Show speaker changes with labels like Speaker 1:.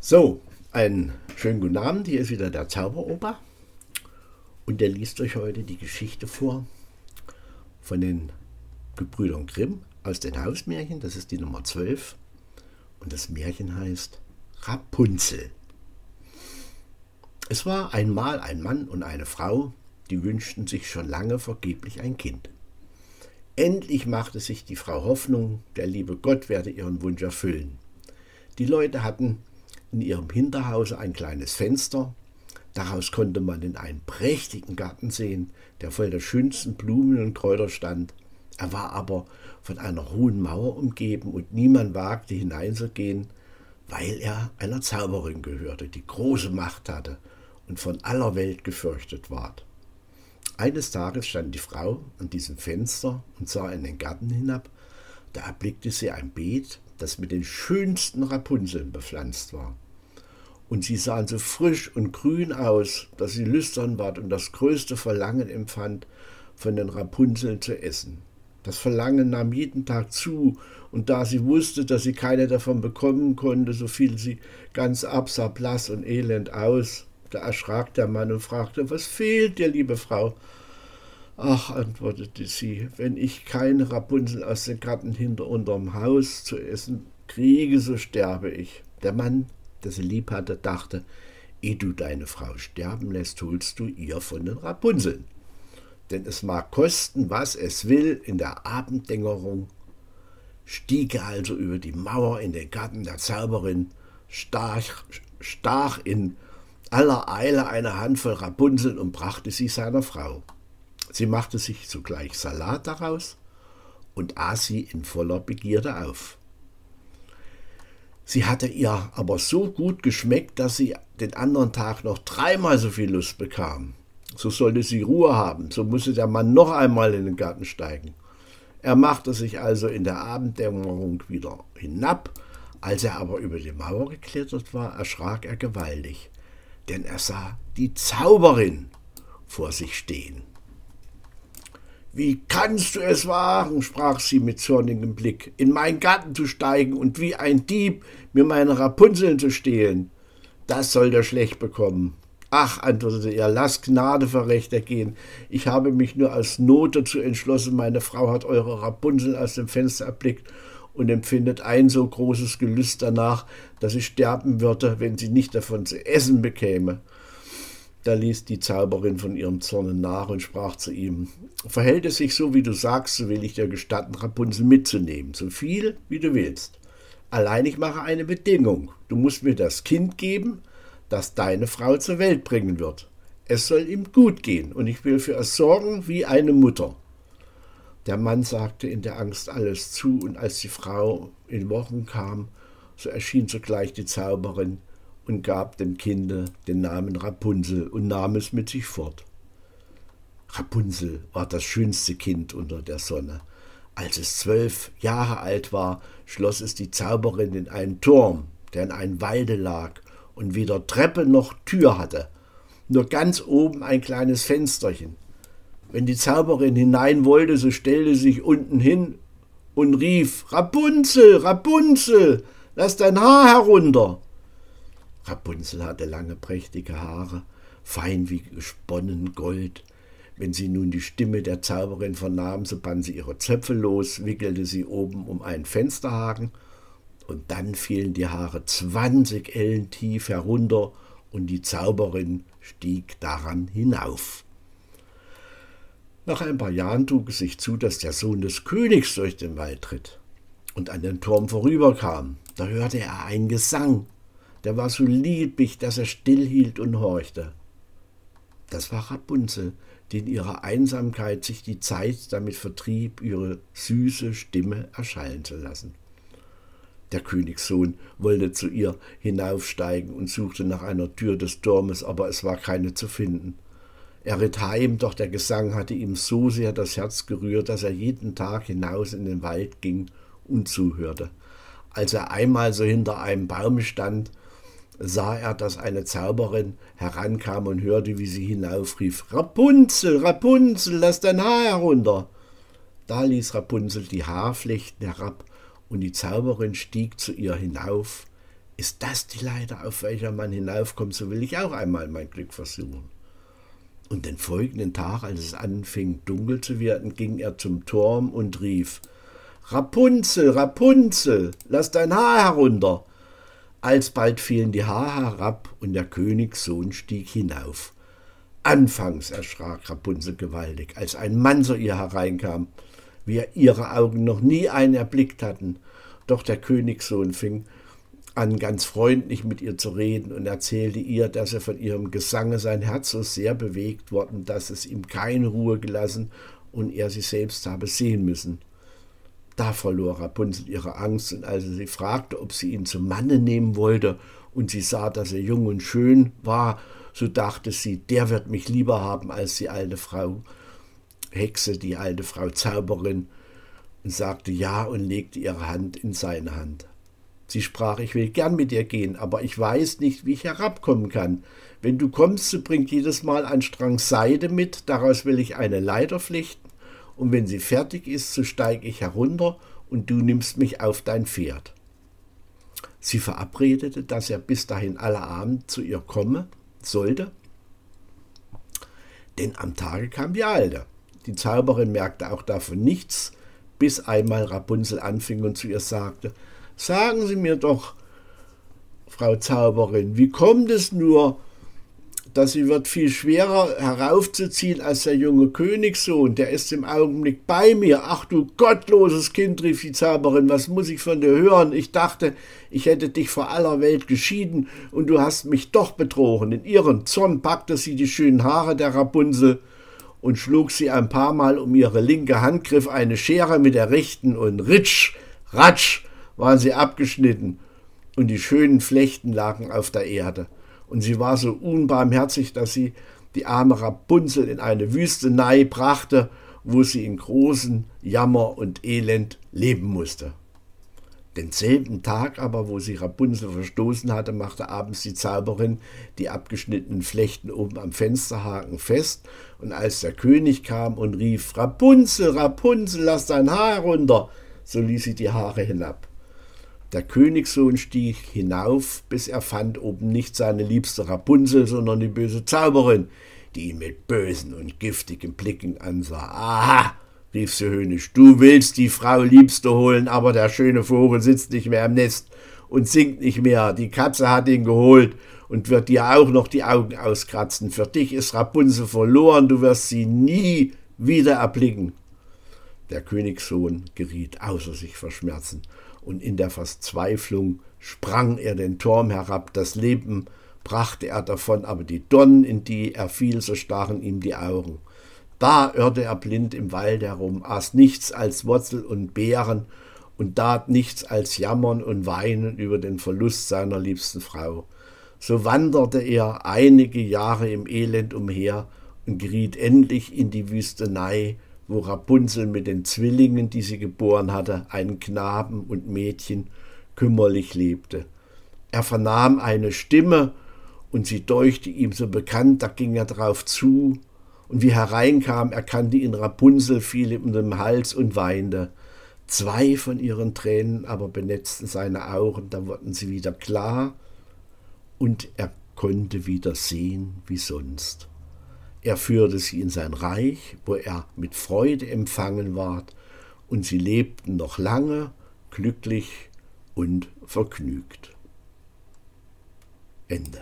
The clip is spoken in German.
Speaker 1: So, einen schönen guten Abend. Hier ist wieder der Zauberoper. Und der liest euch heute die Geschichte vor von den Gebrüdern Grimm aus den Hausmärchen. Das ist die Nummer 12. Und das Märchen heißt Rapunzel. Es war einmal ein Mann und eine Frau, die wünschten sich schon lange vergeblich ein Kind. Endlich machte sich die Frau Hoffnung, der liebe Gott werde ihren Wunsch erfüllen. Die Leute hatten in ihrem Hinterhause ein kleines Fenster, daraus konnte man in einen prächtigen Garten sehen, der voll der schönsten Blumen und Kräuter stand. Er war aber von einer hohen Mauer umgeben und niemand wagte hineinzugehen, weil er einer Zauberin gehörte, die große Macht hatte und von aller Welt gefürchtet ward. Eines Tages stand die Frau an diesem Fenster und sah in den Garten hinab. Da erblickte sie ein Beet, das mit den schönsten Rapunzeln bepflanzt war. Und sie sahen so frisch und grün aus, dass sie lüstern ward und das größte Verlangen empfand, von den Rapunzeln zu essen. Das Verlangen nahm jeden Tag zu, und da sie wusste, dass sie keine davon bekommen konnte, so fiel sie ganz ab, sah blass und elend aus. Da erschrak der Mann und fragte, was fehlt dir, liebe Frau? Ach, antwortete sie, wenn ich keine Rapunzel aus dem Garten hinter unterm Haus zu essen kriege, so sterbe ich. Der Mann, der sie lieb hatte, dachte, ehe du deine Frau sterben lässt, holst du ihr von den Rapunzeln. Denn es mag kosten, was es will, in der Abenddämmerung stieg er also über die Mauer in den Garten der Zauberin, stach, stach in aller Eile eine Handvoll Rapunzeln und brachte sie seiner Frau. Sie machte sich zugleich Salat daraus und aß sie in voller Begierde auf. Sie hatte ihr aber so gut geschmeckt, dass sie den anderen Tag noch dreimal so viel Lust bekam. So sollte sie Ruhe haben, so musste der Mann noch einmal in den Garten steigen. Er machte sich also in der Abenddämmerung wieder hinab, als er aber über die Mauer geklettert war, erschrak er gewaltig denn er sah die Zauberin vor sich stehen. Wie kannst du es wagen, sprach sie mit zornigem Blick, in meinen Garten zu steigen und wie ein Dieb mir meine Rapunzeln zu stehlen? Das soll der schlecht bekommen. Ach, antwortete er, lass Gnade vor Recht ergehen. Ich habe mich nur aus Not dazu entschlossen, meine Frau hat eure Rapunzeln aus dem Fenster erblickt und empfindet ein so großes Gelüst danach, dass sie sterben würde, wenn sie nicht davon zu essen bekäme. Da ließ die Zauberin von ihrem Zorne nach und sprach zu ihm: Verhält es sich so, wie du sagst, so will ich dir gestatten, Rapunzel mitzunehmen, so viel wie du willst. Allein ich mache eine Bedingung: Du musst mir das Kind geben, das deine Frau zur Welt bringen wird. Es soll ihm gut gehen, und ich will für es sorgen wie eine Mutter. Der Mann sagte in der Angst alles zu, und als die Frau in Wochen kam, so erschien sogleich die Zauberin und gab dem Kinde den Namen Rapunzel und nahm es mit sich fort. Rapunzel war das schönste Kind unter der Sonne. Als es zwölf Jahre alt war, schloss es die Zauberin in einen Turm, der in einem Walde lag und weder Treppe noch Tür hatte, nur ganz oben ein kleines Fensterchen. Wenn die Zauberin hinein wollte, so stellte sie sich unten hin und rief Rapunzel, Rapunzel, lass dein Haar herunter. Rapunzel hatte lange prächtige Haare, fein wie gesponnen Gold. Wenn sie nun die Stimme der Zauberin vernahm, so band sie ihre Zöpfe los, wickelte sie oben um einen Fensterhaken, und dann fielen die Haare zwanzig Ellen tief herunter, und die Zauberin stieg daran hinauf. Nach ein paar Jahren trug es sich zu, dass der Sohn des Königs durch den Wald tritt und an den Turm vorüberkam. Da hörte er einen Gesang, der war so lieblich, dass er stillhielt und horchte. Das war Rapunzel, die in ihrer Einsamkeit sich die Zeit damit vertrieb, ihre süße Stimme erschallen zu lassen. Der Königssohn wollte zu ihr hinaufsteigen und suchte nach einer Tür des Turmes, aber es war keine zu finden. Er ritt heim, doch der Gesang hatte ihm so sehr das Herz gerührt, dass er jeden Tag hinaus in den Wald ging und zuhörte. Als er einmal so hinter einem Baum stand, sah er, dass eine Zauberin herankam und hörte, wie sie hinaufrief Rapunzel, Rapunzel, lass dein Haar herunter. Da ließ Rapunzel die Haarflechten herab, und die Zauberin stieg zu ihr hinauf, Ist das die Leiter, auf welcher man hinaufkommt, so will ich auch einmal mein Glück versuchen. Und den folgenden Tag, als es anfing dunkel zu werden, ging er zum Turm und rief Rapunzel, Rapunzel, lass dein Haar herunter. Alsbald fielen die Haare herab und der Königssohn stieg hinauf. Anfangs erschrak Rapunzel gewaltig, als ein Mann zu ihr hereinkam, wie ihre Augen noch nie einen erblickt hatten. Doch der Königssohn fing an, ganz freundlich mit ihr zu reden und erzählte ihr, dass er von ihrem Gesange sein Herz so sehr bewegt worden, dass es ihm keine Ruhe gelassen und er sie selbst habe sehen müssen. Da verlor Rapunzel ihre Angst, und als er sie fragte, ob sie ihn zum Manne nehmen wollte, und sie sah, dass er jung und schön war, so dachte sie, der wird mich lieber haben als die alte Frau Hexe, die alte Frau Zauberin, und sagte ja und legte ihre Hand in seine Hand. Sie sprach, ich will gern mit dir gehen, aber ich weiß nicht, wie ich herabkommen kann. Wenn du kommst, so bringt jedes Mal ein Strang Seide mit, daraus will ich eine Leiter flechten, und wenn sie fertig ist, so steige ich herunter und du nimmst mich auf dein Pferd. Sie verabredete, dass er bis dahin alle Abend zu ihr komme sollte, denn am Tage kam die Alte. Die Zauberin merkte auch davon nichts, bis einmal Rapunzel anfing und zu ihr sagte, Sagen Sie mir doch, Frau Zauberin, wie kommt es nur, dass sie wird viel schwerer heraufzuziehen als der junge Königssohn, der ist im Augenblick bei mir. Ach du gottloses Kind, rief die Zauberin, was muss ich von dir hören? Ich dachte, ich hätte dich vor aller Welt geschieden und du hast mich doch betrogen. In ihren Zorn packte sie die schönen Haare der Rapunzel und schlug sie ein paar Mal um ihre linke Hand, griff eine Schere mit der rechten und ritsch, ratsch, waren sie abgeschnitten und die schönen Flechten lagen auf der Erde. Und sie war so unbarmherzig, dass sie die arme Rapunzel in eine Wüstenei brachte, wo sie in großen Jammer und Elend leben musste. Denselben Tag aber, wo sie Rapunzel verstoßen hatte, machte abends die Zauberin die abgeschnittenen Flechten oben am Fensterhaken fest, und als der König kam und rief Rapunzel, Rapunzel, lass dein Haar herunter, so ließ sie die Haare hinab. Der Königssohn stieg hinauf, bis er fand oben nicht seine liebste Rapunzel, sondern die böse Zauberin, die ihn mit bösen und giftigen Blicken ansah. Aha, rief sie höhnisch, du willst die Frau Liebste holen, aber der schöne Vogel sitzt nicht mehr im Nest und singt nicht mehr. Die Katze hat ihn geholt und wird dir auch noch die Augen auskratzen. Für dich ist Rapunzel verloren, du wirst sie nie wieder erblicken. Der Königssohn geriet außer sich vor Schmerzen und in der Verzweiflung sprang er den Turm herab. Das Leben brachte er davon, aber die Donnen, in die er fiel, so stachen ihm die Augen. Da irrte er blind im Wald herum, aß nichts als Wurzel und Beeren und tat nichts als jammern und weinen über den Verlust seiner liebsten Frau. So wanderte er einige Jahre im Elend umher und geriet endlich in die Wüstenei, wo Rapunzel mit den Zwillingen, die sie geboren hatte, einen Knaben und Mädchen, kümmerlich lebte. Er vernahm eine Stimme, und sie deuchte ihm so bekannt, da ging er drauf zu, und wie hereinkam, erkannte ihn Rapunzel, fiel ihm um den Hals und weinte. Zwei von ihren Tränen aber benetzten seine Augen, da wurden sie wieder klar, und er konnte wieder sehen wie sonst. Er führte sie in sein Reich, wo er mit Freude empfangen ward, und sie lebten noch lange glücklich und vergnügt. Ende.